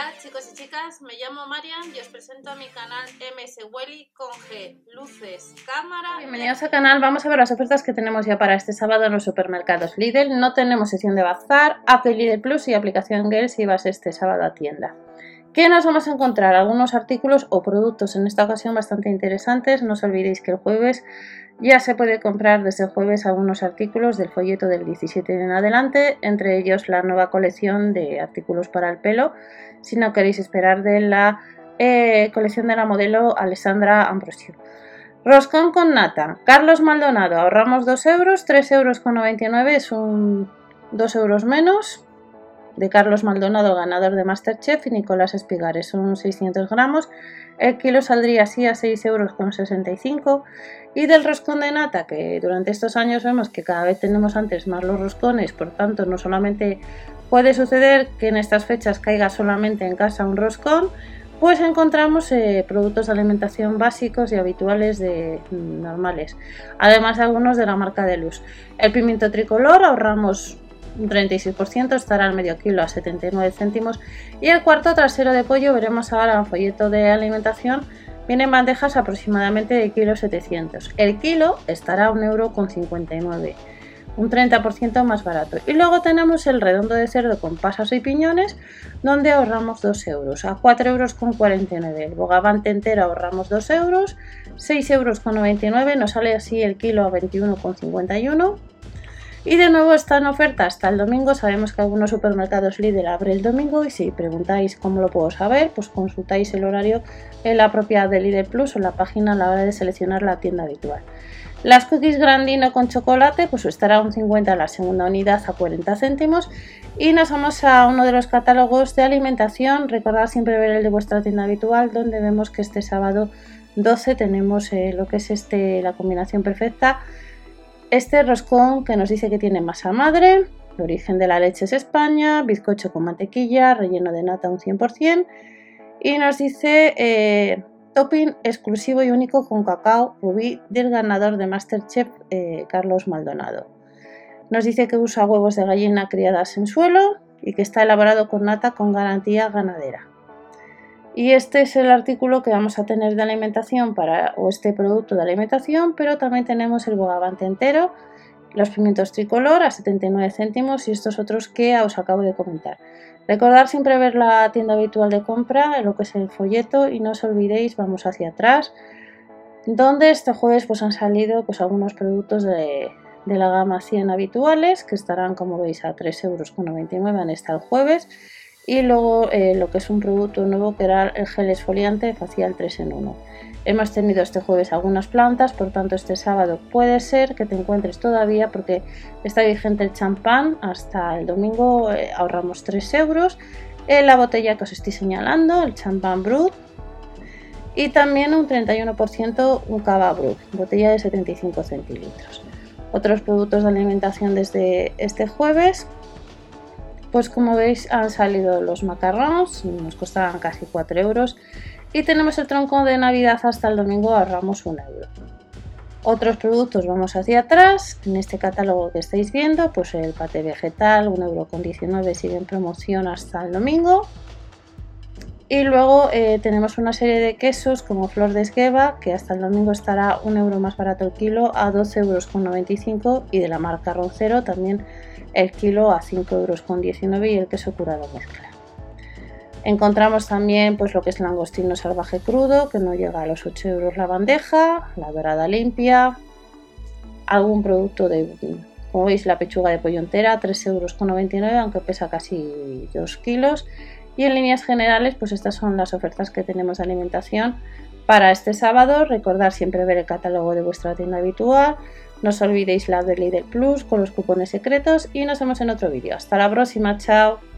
Hola chicos y chicas, me llamo Marian y os presento a mi canal MS Welly con G, luces, cámara... Bienvenidos al canal, vamos a ver las ofertas que tenemos ya para este sábado en los supermercados Lidl. No tenemos sesión de bazar, app de Lidl Plus y aplicación Girl si vas este sábado a tienda. ¿Qué nos vamos a encontrar? Algunos artículos o productos en esta ocasión bastante interesantes. No os olvidéis que el jueves ya se puede comprar desde el jueves algunos artículos del folleto del 17 en adelante, entre ellos la nueva colección de artículos para el pelo, si no queréis esperar de la eh, colección de la modelo Alessandra Ambrosio. Roscón con nata. Carlos Maldonado, ahorramos 2 euros, 3 euros con 99 es un 2 euros menos de Carlos Maldonado, ganador de Masterchef, y Nicolás Espigares. Son 600 gramos. El kilo saldría así a 6,65 euros. Con 65. Y del roscón de nata, que durante estos años vemos que cada vez tenemos antes más los roscones, por tanto no solamente puede suceder que en estas fechas caiga solamente en casa un roscón, pues encontramos eh, productos de alimentación básicos y habituales de mm, normales, además de algunos de la marca de luz. El pimiento tricolor ahorramos un 36%, estará al medio kilo a 79 céntimos. Y el cuarto trasero de pollo, veremos ahora en folleto de alimentación, viene en bandejas aproximadamente de kilo 700. El kilo estará a 1,59€, un 30% más barato. Y luego tenemos el redondo de cerdo con pasas y piñones, donde ahorramos 2 euros, a 4,49 euros. El bogavante entero ahorramos 2 euros, 6,99 euros, nos sale así el kilo a 21,51 y de nuevo está en oferta hasta el domingo. Sabemos que algunos supermercados líder abre el domingo y si preguntáis cómo lo puedo saber, pues consultáis el horario en la propiedad de Lidl Plus o en la página a la hora de seleccionar la tienda habitual. Las cookies grandino con chocolate, pues estará un 50 la segunda unidad a 40 céntimos. Y nos vamos a uno de los catálogos de alimentación. Recordad siempre ver el de vuestra tienda habitual, donde vemos que este sábado 12 tenemos eh, lo que es este, la combinación perfecta este roscón que nos dice que tiene masa madre, el origen de la leche es España, bizcocho con mantequilla, relleno de nata un 100%, y nos dice eh, topping exclusivo y único con cacao rubí del ganador de Masterchef eh, Carlos Maldonado. Nos dice que usa huevos de gallina criadas en suelo y que está elaborado con nata con garantía ganadera. Y este es el artículo que vamos a tener de alimentación para, o este producto de alimentación, pero también tenemos el bogavante entero, los pimientos tricolor a 79 céntimos y estos otros que os acabo de comentar. Recordar siempre ver la tienda habitual de compra, lo que es el folleto y no os olvidéis, vamos hacia atrás, donde este jueves pues han salido pues algunos productos de, de la gama 100 habituales que estarán como veis a 3,99 euros en este el jueves y luego eh, lo que es un producto nuevo que era el gel esfoliante facial 3 en 1. Hemos tenido este jueves algunas plantas, por tanto este sábado puede ser que te encuentres todavía porque está vigente el champán hasta el domingo eh, ahorramos 3 euros. En la botella que os estoy señalando, el champán brut y también un 31% un cava brut, botella de 75 centilitros. Otros productos de alimentación desde este jueves pues como veis han salido los macarrones, nos costaban casi 4 euros y tenemos el tronco de navidad hasta el domingo ahorramos 1 euro. Otros productos vamos hacia atrás, en este catálogo que estáis viendo, pues el pate vegetal 1,19 euro sigue en promoción hasta el domingo. Y luego eh, tenemos una serie de quesos como Flor de Esgueva, que hasta el domingo estará 1 euro más barato el kilo a 12,95 euros y de la marca Roncero también el kilo a 5,19 euros y el queso curado mezcla. Encontramos también pues, lo que es langostino salvaje crudo, que no llega a los 8 euros la bandeja, la dorada limpia, algún producto de, como veis, la pechuga de pollo entera, 3,99 euros, aunque pesa casi 2 kilos. Y en líneas generales, pues estas son las ofertas que tenemos de alimentación para este sábado. Recordad siempre ver el catálogo de vuestra tienda habitual, no os olvidéis la de Lidl Plus con los cupones secretos y nos vemos en otro vídeo. Hasta la próxima, chao.